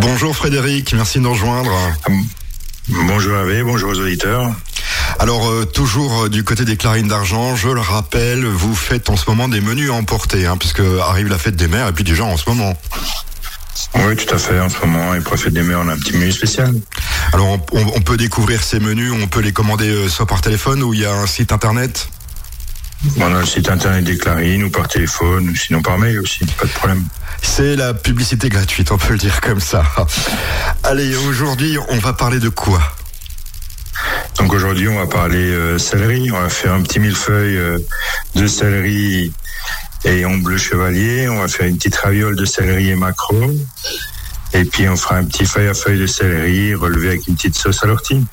Bonjour Frédéric, merci de nous rejoindre. Bonjour Hervé, bonjour aux auditeurs. Alors euh, toujours euh, du côté des clarines d'argent, je le rappelle, vous faites en ce moment des menus à emporter, hein, puisque arrive la fête des mères et puis déjà en ce moment. Oui, tout à fait. En ce moment, et pour la fête des mères, on a un petit menu spécial. Alors on, on peut découvrir ces menus, on peut les commander euh, soit par téléphone ou il y a un site internet? On a le site internet des Clarines ou par téléphone, ou sinon par mail aussi, pas de problème. C'est la publicité gratuite, on peut le dire comme ça. Allez, aujourd'hui, on va parler de quoi? Donc aujourd'hui, on va parler euh, céleri. On va faire un petit millefeuille euh, de céleri et on bleu chevalier. On va faire une petite raviole de céleri et macro. Et puis on fera un petit feuille à feuille de céleri relevé avec une petite sauce à l'ortie.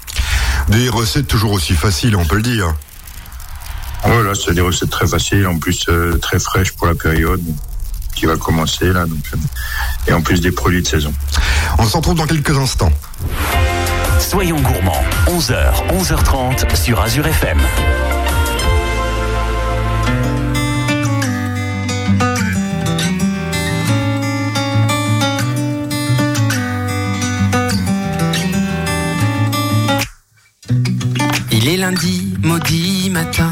Des recettes toujours aussi faciles, on peut le dire. Voilà, c'est des recettes très faciles, en plus euh, très fraîches pour la période qui va commencer là. Donc, euh, et en plus des produits de saison. On se retrouve dans quelques instants. Soyons gourmands, 11h, 11h30 sur Azure FM. Il est lundi, maudit matin.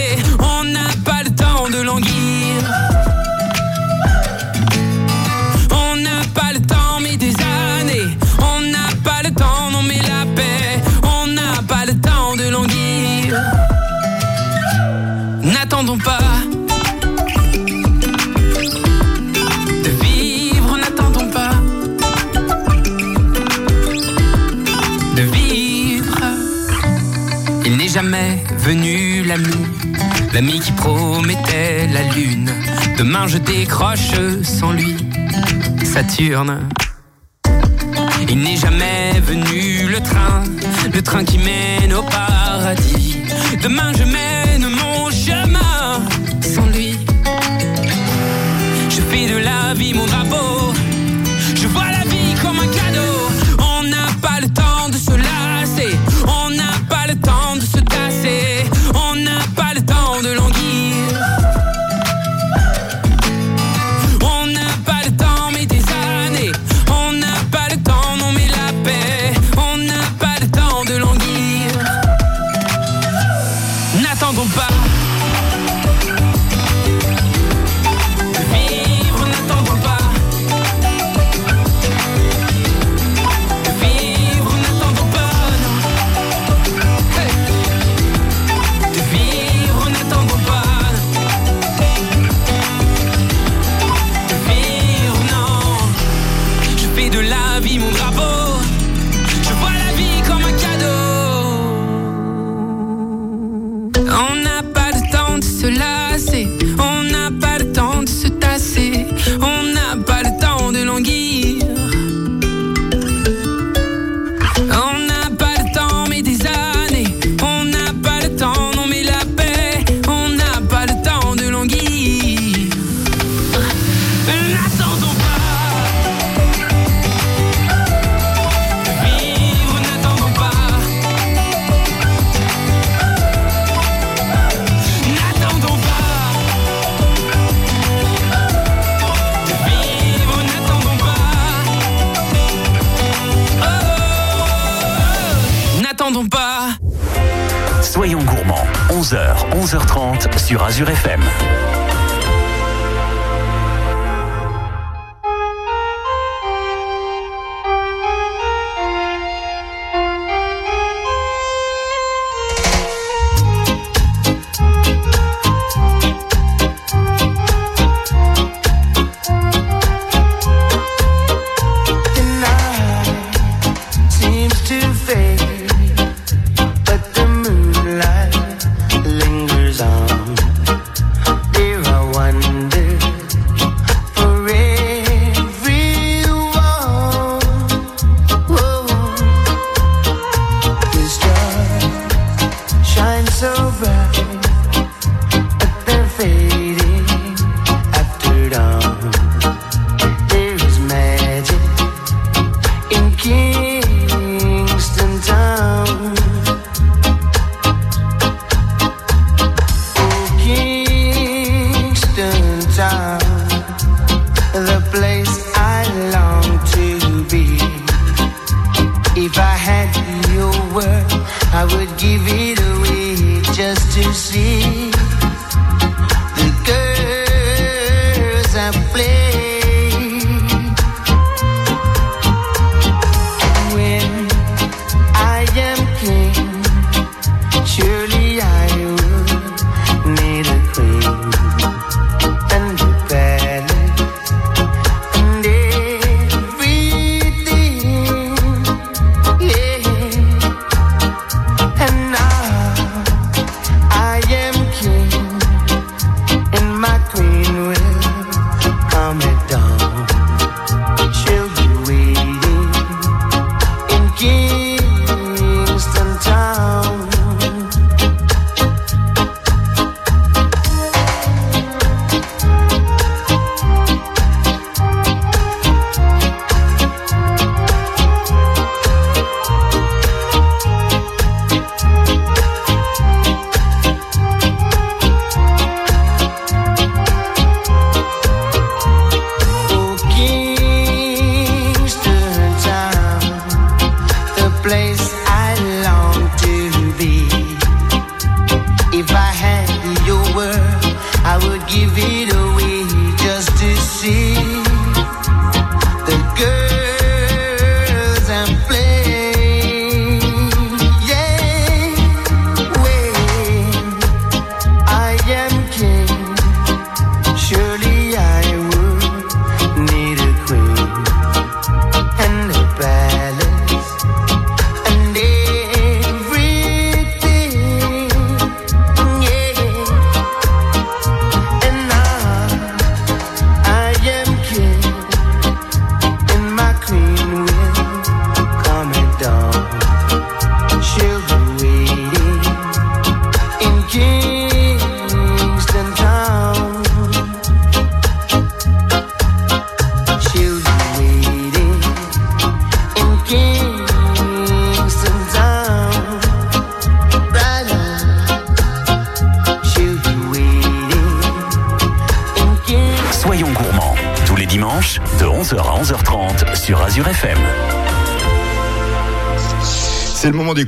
N'attendons pas. De vivre, n'attendons pas. De vivre. Il n'est jamais venu l'ami, l'ami qui promettait la lune. Demain je décroche sans lui, Saturne. Il n'est jamais venu le train, le train qui mène au paradis. Demain je 11h30 sur Azure FM.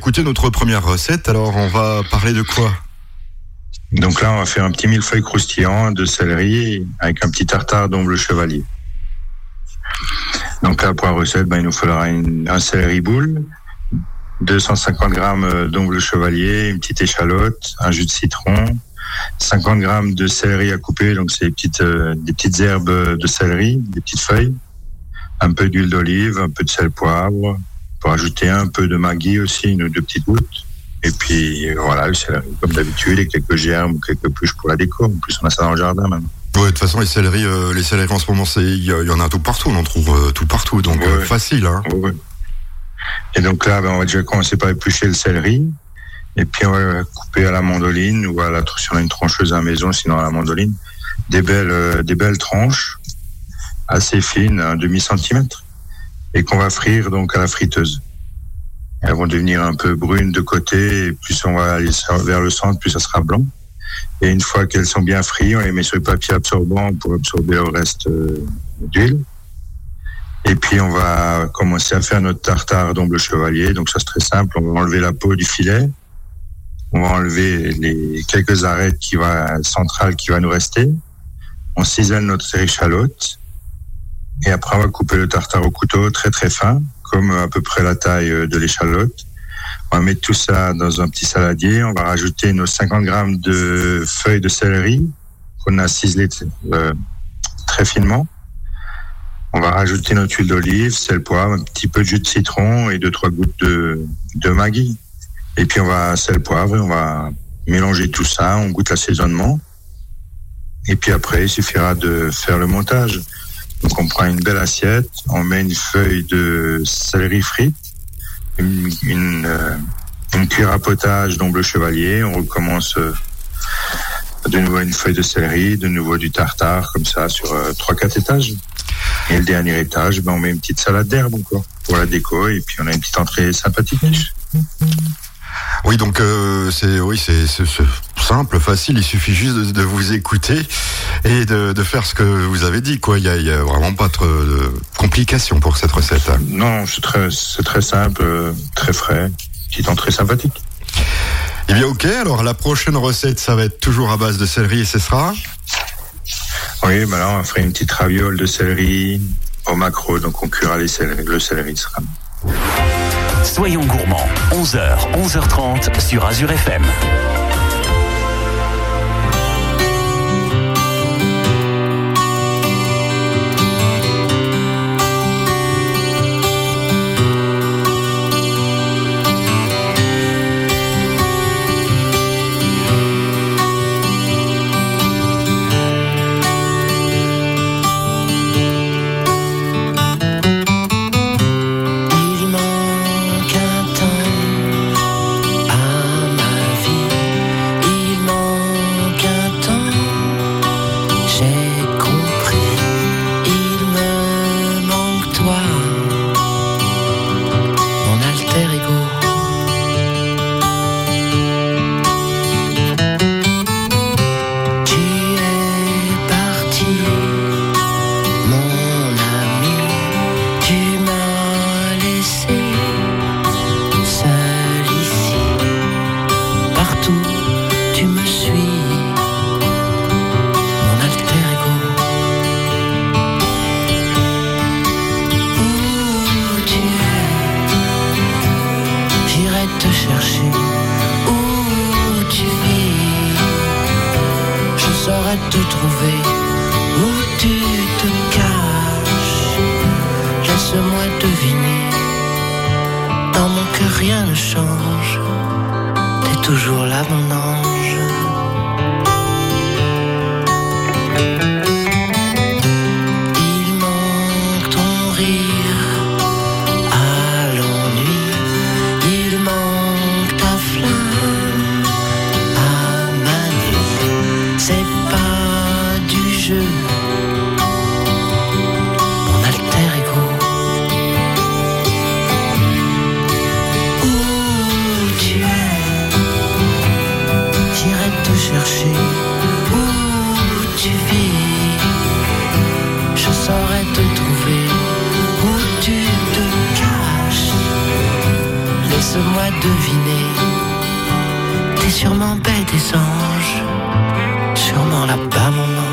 D'écouter notre première recette. Alors, on va parler de quoi? Donc là, on va faire un petit millefeuille croustillant de céleri avec un petit tartare d'omble chevalier. Donc là, pour la recette, ben, il nous faudra une- un céleri boule, 250 grammes d'omble chevalier, une petite échalote, un jus de citron, 50 grammes de céleri à couper, donc c'est des petites, euh, des petites herbes de céleri, des petites feuilles, un peu d'huile d'olive, un peu de sel poivre, pour ajouter un peu de maggi aussi, une ou deux petites gouttes. Et puis voilà, le céleri, comme d'habitude, et quelques germes ou quelques pluches pour la déco. En plus, on a ça dans le jardin même. Ouais, de toute façon, les céleris, euh, les céleris en ce moment, il y, en a tout partout. On en trouve euh, tout partout, donc Ouais, euh, facile. Hein. Ouais. Et donc là, ben, on va déjà commencer par éplucher le céleri. Et puis on va couper à la mandoline ou à la, si on a une trancheuse à la maison, sinon à la mandoline, des belles, des belles tranches assez fines, un demi centimètre, et qu'on va frire donc à la friteuse. Elles vont devenir un peu brunes de côté, et plus on va aller vers le centre, plus ça sera blanc. Et une fois qu'elles sont bien frites, on les met sur le papier absorbant pour absorber le reste euh, d'huile. Et puis on va commencer à faire notre tartare d'omble chevalier. Donc ça c'est très simple. On va enlever la peau du filet. On va enlever les quelques arêtes qui va centrales qui va nous rester. On cisèle notre échalote. Et après on va couper le tartare au couteau très très fin, comme à peu près la taille euh, de l'échalote. On va mettre tout ça dans un petit saladier. On va rajouter nos 50 grammes de feuilles de céleri qu'on a ciselées euh, très finement. On va rajouter notre huile d'olive, sel, poivre, un petit peu de jus de citron et deux trois gouttes de, de maggi. Et puis on va sel, poivre, on va mélanger tout ça. On goûte l'assaisonnement. Et puis après, il suffira de faire le montage. Donc on prend une belle assiette, on met une feuille de céleri frite, une, une, euh, une cuillère à potage d'omble chevalier. On recommence euh, de nouveau une feuille de céleri, de nouveau du tartare, comme ça, sur euh, trois quatre étages. Et le dernier étage, ben, on met une petite salade d'herbe encore pour la déco, et puis on a une petite entrée sympathique. Oui, donc euh, c'est oui, c'est- simple, facile. Il suffit juste de, vous écouter et de, faire ce que vous avez dit. Quoi, il y a, vraiment pas trop de complications pour cette recette. Hein. Non, c'est très, c'est très simple, très frais, qui est très sympathique. Eh bien, ok. Alors, la prochaine recette, ça va être toujours à base de céleri et ce sera? Oui, bah là, on ferait une petite raviole de céleri au macro. Donc, on cuira les céleri, le céleri sera. Soyons gourmands. 11h, 11h30 sur Azure FM. laisse-moi deviner. Dans mon cœur, rien ne change. T'es toujours là, mon ange. laisse-moi deviner. T'es sûrement belle des anges, sûrement là-bas, mon ange.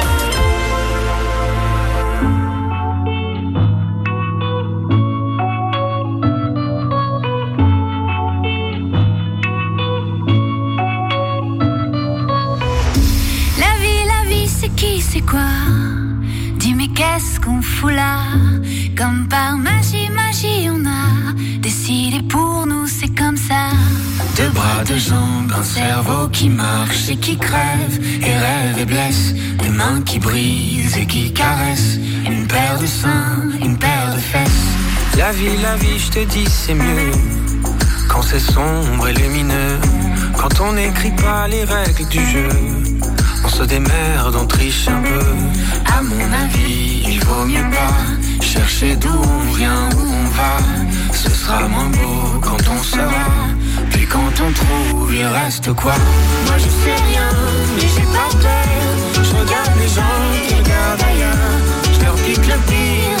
Qui marche et qui crève et rêve et blesse. Des mains qui brisent et qui caressent. Une paire de seins, une paire de fesses. La vie, la vie, je te dis, c'est mieux. Quand c'est sombre et lumineux. Quand on n'écrit pas les règles du jeu. On se démerde, on triche un peu. À mon avis, il vaut mieux pas chercher d'où on vient, où on va. Ce sera moins beau quand on sera. Puis quand on trouve, il reste quoi? Moi je sais rien, mais j'ai pas peur. Je regarde les gens qui regardent ailleurs. Je leur pique le pire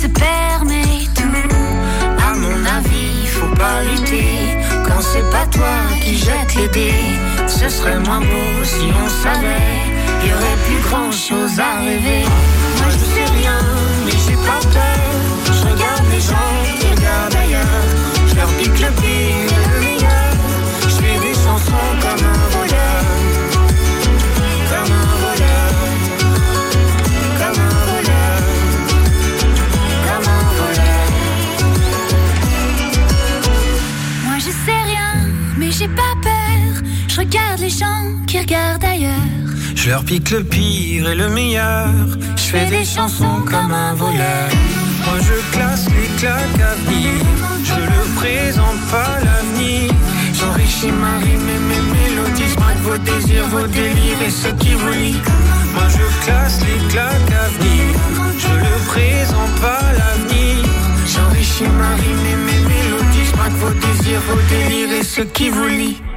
se permet tout. À mon avis, faut pas lutter quand c'est pas toi qui jette les dés. Ce serait moins beau si on savait. Y aurait plus grand chose à rêver. Moi je sais rien, mais j'ai pas peur. Qui regardent ailleurs. Je leur pique le pire et le meilleur. Je fais des chansons comme un voleur. Moi je classe les claques à venir. Je ne présente pas l'avenir. J'enrichis ma rime et mes mélodies. Je vos désirs, vos délires et ceux qui vous lient. Moi je classe les claques à venir. Je ne présente pas l'avenir. J'enrichis ma rime et mes mélodies. Je vos désirs, vos délires et ceux qui vous lient.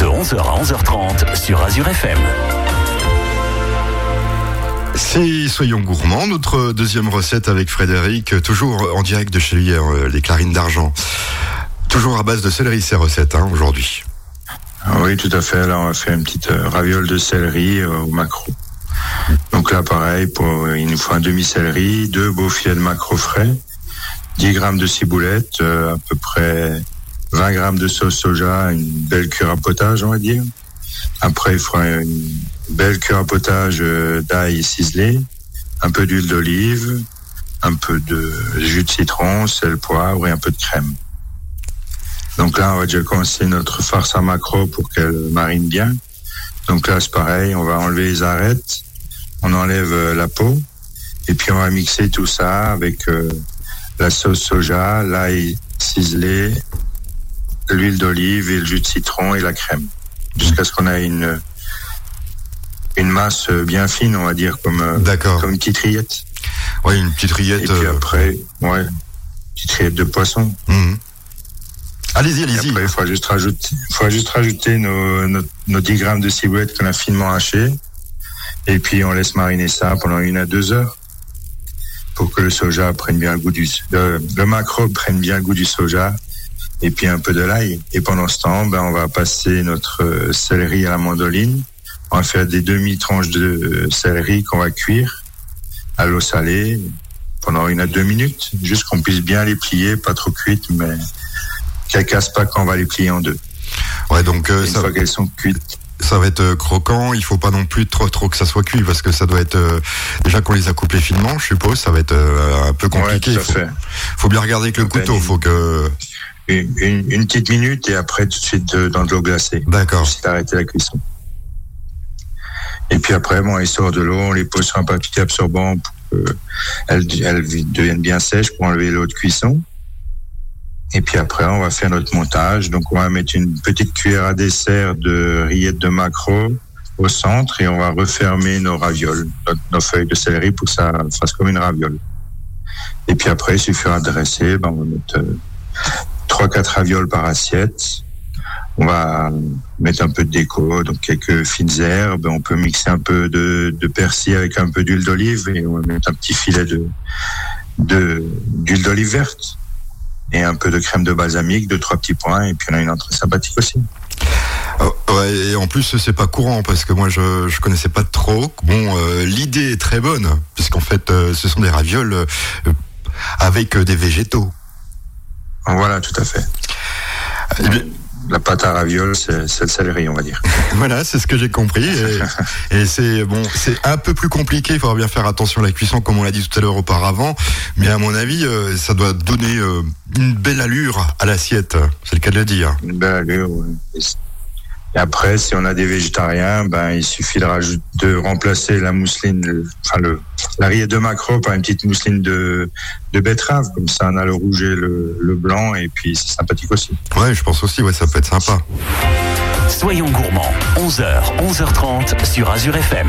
De 11h à 11h30 sur Azure FM. C'est Soyons gourmands, notre deuxième recette avec Frédéric, toujours en direct de chez lui, euh, les clarines d'argent. Toujours à base de céleri ces recettes hein, aujourd'hui. Ah oui, tout à fait. Là, on va faire une petite euh, raviole de céleri euh, au macro. Donc là, pareil, pour, euh, il nous faut un demi-céleri, deux beaux filets de macro frais, 10 grammes de ciboulette, euh, à peu près 20 grammes de sauce soja, une belle cure à potage, on va dire. Après, il faudra une belle cure à potage euh, d'ail ciselé, un peu d'huile d'olive, un peu de jus de citron, sel, poivre et un peu de crème. Donc là, on va déjà commencer notre farce à macro pour qu'elle marine bien. Donc là, c'est pareil, on va enlever les arêtes, on enlève euh, la peau, et puis on va mixer tout ça avec euh, la sauce soja, l'ail ciselé, l'huile d'olive et le jus de citron et la crème, jusqu'à ce qu'on ait une une masse euh, bien fine, on va dire, comme euh, D'accord. comme une petite rillette. Oui, une petite rillette. Et puis euh, après, ouais, petite rillette de poisson. mhm. Allez-y, allez-y. après, il faudra juste rajouter, il faudra juste rajouter nos, nos, nos 10 grammes de ciboulette qu'on a finement haché. Et puis, on laisse mariner ça pendant une à deux heures pour que le soja prenne bien le goût du, le, le macro prenne bien le goût du soja et puis un peu de l'ail. Et pendant ce temps, ben, on va passer notre euh, céleri à la mandoline. On va faire des demi-tranches de euh, céleri qu'on va cuire à l'eau salée pendant une à deux minutes, juste qu'on puisse bien les plier, pas trop cuites, mais qu'elles cassent pas quand on va les plier en deux. Ouais, donc euh, Une ça, fois qu'elles sont cuites. ça va être croquant. Il faut pas non plus trop trop que ça soit cuit parce que ça doit être euh, déjà qu'on les a coupés finement, je suppose. Ça va être euh, un peu compliqué. Ouais, Il faut, fait. faut bien regarder avec le couteau. Faut que. Une, une- une petite minute et après tout de suite euh, dans de l'eau glacée. D'accord. C'est arrêter la cuisson. Et puis après, bon, il sort de l'eau, on les pose sur un papier absorbant pour qu'elles deviennent bien sèches pour enlever l'eau de cuisson. Et puis après, on va faire notre montage. Donc, on va mettre une petite cuillère à dessert de rillettes de maquereau au centre et on va refermer nos ravioles, nos feuilles de céleri pour que ça fasse comme une raviole. Et puis après, il suffira de dresser. Ben, on va mettre euh, trois, quatre ravioles par assiette. On va mettre un peu de déco, donc quelques fines herbes. On peut mixer un peu de, de persil avec un peu d'huile d'olive et on va mettre un petit filet de d'huile d'olive verte et un peu de crème de balsamique, deux trois petits points et puis on a une entrée sympathique aussi. Oh, ouais, et en plus c'est pas courant parce que moi je je connaissais pas trop. Bon, euh, l'idée est très bonne puisqu'en fait euh, ce sont des ravioles euh, avec des végétaux. Voilà, tout à fait. Eh bien, la pâte à ravioles, c'est le céleri, on va dire. voilà, c'est ce que j'ai compris. Et, c'est bon, c'est un peu plus compliqué. Il faudra bien faire attention à la cuisson, comme on l'a dit tout à l'heure auparavant. Mais à mon avis, euh, ça doit donner euh, une belle allure à l'assiette. C'est le cas de le dire. Une belle allure. oui. Et après, si on a des végétariens, ben il suffit de, remplacer la mousseline, enfin le la rillette de macro par une petite mousseline de, de betterave. Comme ça, on a le rouge et le, le blanc, et puis c'est sympathique aussi. Ouais, je pense aussi, ouais, ça peut être sympa. Soyons gourmands, 11h, 11h30 sur Azure FM.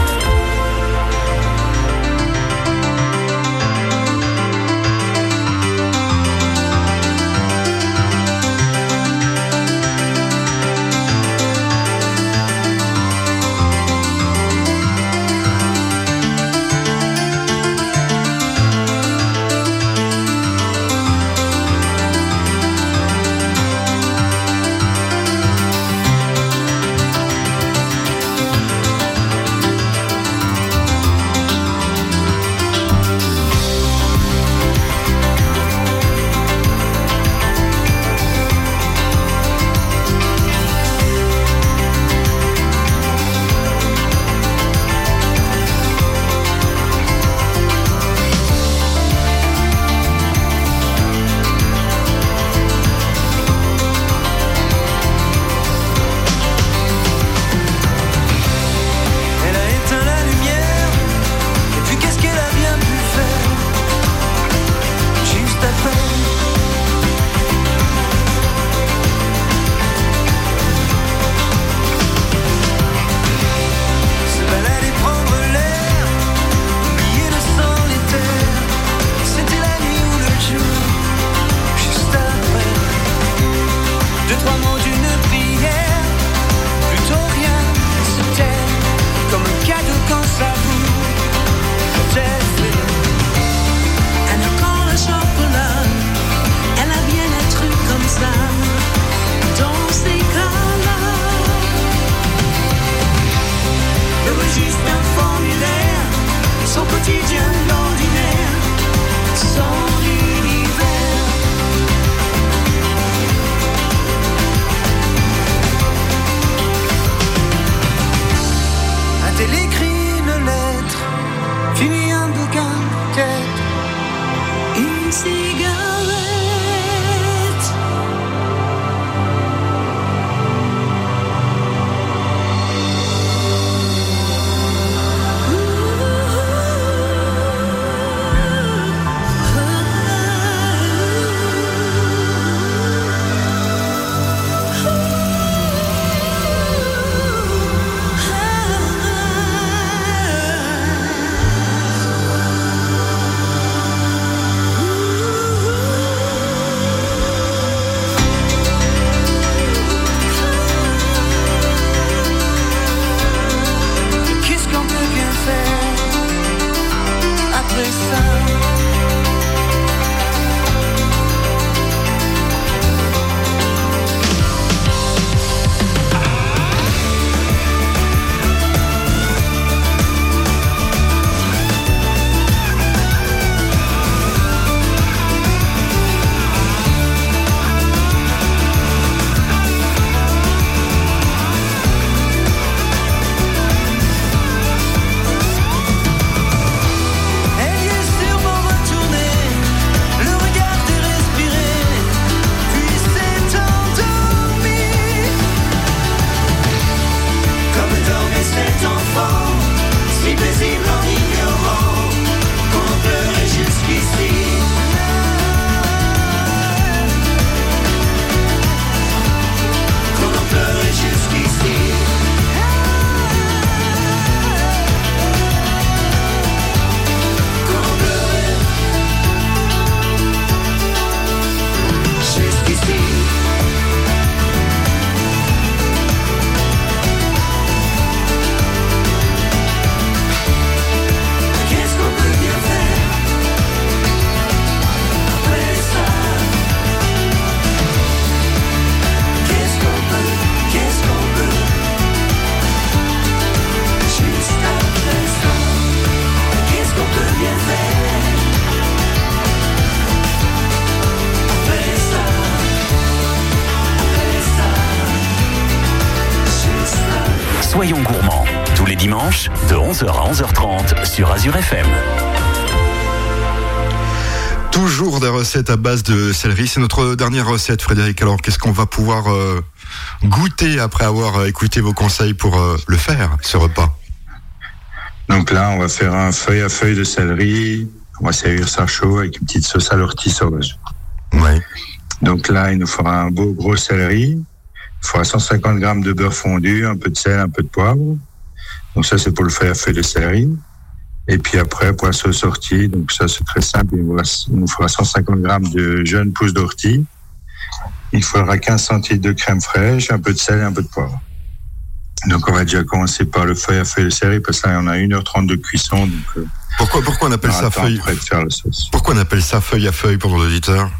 11h à 11h30 sur Azure FM. Toujours des recettes à base de céleri. C'est notre dernière recette, Frédéric. Alors, qu'est-ce qu'on va pouvoir euh, goûter après avoir euh, écouté vos conseils pour euh, le faire, ce repas? Donc là, on va faire un feuille à feuille de céleri. On va servir ça chaud avec une petite sauce à l'ortie sauvage. Oui. Donc là, il nous fera un beau gros céleri. Il faudra 150 grammes de beurre fondu, un peu de sel, un peu de poivre. Donc ça, c'est pour le feuille à feuille de céleri. Et puis après, pour la sauce ortie, donc ça, c'est très simple. Il nous, faudra 150 grammes de jeunes pousses d'ortie. Il faudra 15 centilitres de crème fraîche, un peu de sel et un peu de poivre. Donc on va déjà commencer par le feuille à feuille de céleri parce que là, on a 1h30 de cuisson. Donc, euh, Pourquoi, pourquoi on appelle on ça feuille faire. Pourquoi on appelle ça feuille à feuille pour l'auditeur?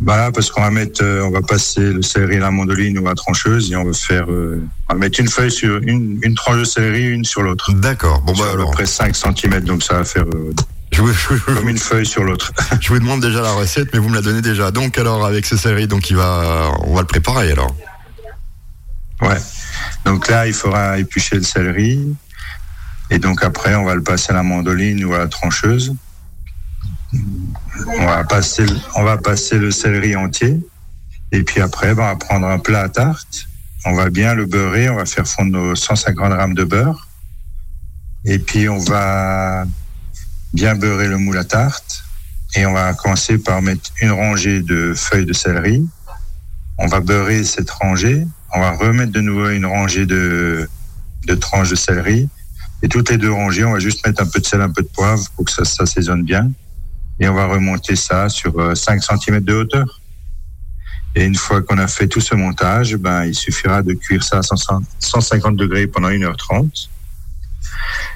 Voilà, parce qu'on va mettre, euh, on va passer le céleri à la mandoline ou à la trancheuse et on va faire, euh, on va mettre une feuille sur une, une tranche de céleri, une sur l'autre. D'accord. Bon Sur bah à peu alors, près 5 cm, donc ça va faire euh, je vous, je, vous- comme une feuille sur l'autre. je vous demande déjà la recette, mais vous me la donnez déjà. Donc alors avec ce céleri, donc il va, on va le préparer alors. Ouais. Donc là, il faudra éplucher le céleri. Et donc après, on va le passer à la mandoline ou à la trancheuse. On va passer, le- on va passer le céleri entier. Et puis après, ben, on va prendre un plat à tarte. On va bien le beurrer. On va faire fondre nos 150 grammes de beurre. Et puis on va bien beurrer le moule à tarte. Et on va commencer par mettre une rangée de feuilles de céleri. On va beurrer cette rangée. On va remettre de nouveau une rangée de, de tranches de céleri. Et toutes les deux rangées, on va juste mettre un peu de sel, un peu de poivre pour que ça s'assaisonne bien. Et on va remonter ça sur euh, 5 cm de hauteur. Et une fois qu'on a fait tout ce montage, ben, il suffira de cuire ça à 100 150 degrés pendant 1h30.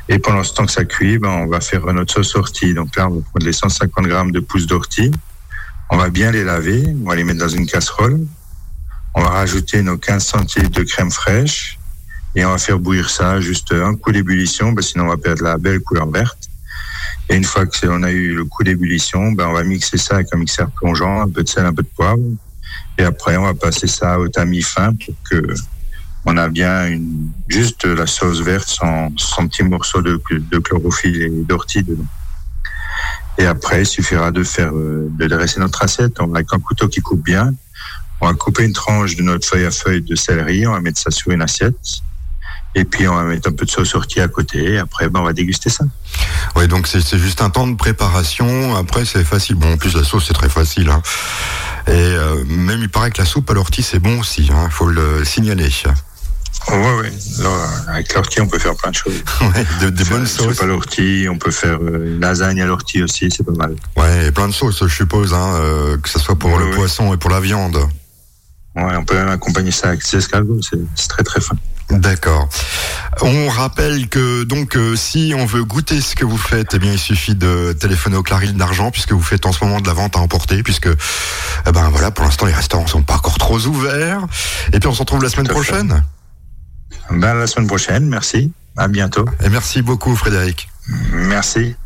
Et pendant ce temps que ça cuit, ben, on va faire notre sauce ortie. Donc là, on va prendre les 150 grammes de pousses d'ortie. On va bien les laver. On va les mettre dans une casserole. On va rajouter nos 15 centilitres de crème fraîche et on va faire bouillir ça juste un coup d'ébullition, que sinon on va perdre la belle couleur verte. Et une fois que on a eu le coup d'ébullition, ben on va mixer ça avec un mixeur plongeant, un peu de sel, un peu de poivre. Et après, on va passer ça au tamis fin pour que on a bien une, juste la sauce verte sans, sans petits morceaux de, de chlorophylle et d'ortie dedans. Et après, il suffira de faire, euh, de dresser notre assiette. On avec un couteau qui coupe bien. On va couper une tranche de notre feuille à feuille de céleri, on va mettre ça sur une assiette. Et puis on va mettre un peu de sauce ortie à côté. Et après, ben, on va déguster ça. Oui, donc c'est juste un temps de préparation. Après, c'est facile. Bon, en plus la sauce c'est très facile. hein. Et euh, même il paraît que la soupe à l'ortie c'est bon aussi. Il faut le signaler. Ouais. Alors, avec l'ortie, on peut faire plein de choses. Ouais, de- des bonnes une soupe sauces. à l'ortie, on peut faire euh, une lasagne à l'ortie aussi, c'est pas mal. Ouais, et plein de sauces, je suppose, hein, euh, que ce soit pour Ouais, le ouais. poisson et pour la viande. Ouais, on peut même accompagner ça avec des escargots, c'est très très fin. D'accord. On rappelle que donc euh, si on veut goûter ce que vous faites, eh bien il suffit de téléphoner au Clarine d'argent puisque vous faites en ce moment de la vente à emporter puisque eh ben voilà pour l'instant les restaurants sont pas encore trop ouverts. Et puis on se retrouve la semaine prochaine. Ben, la semaine prochaine, merci. À bientôt. Et merci beaucoup Frédéric. Merci.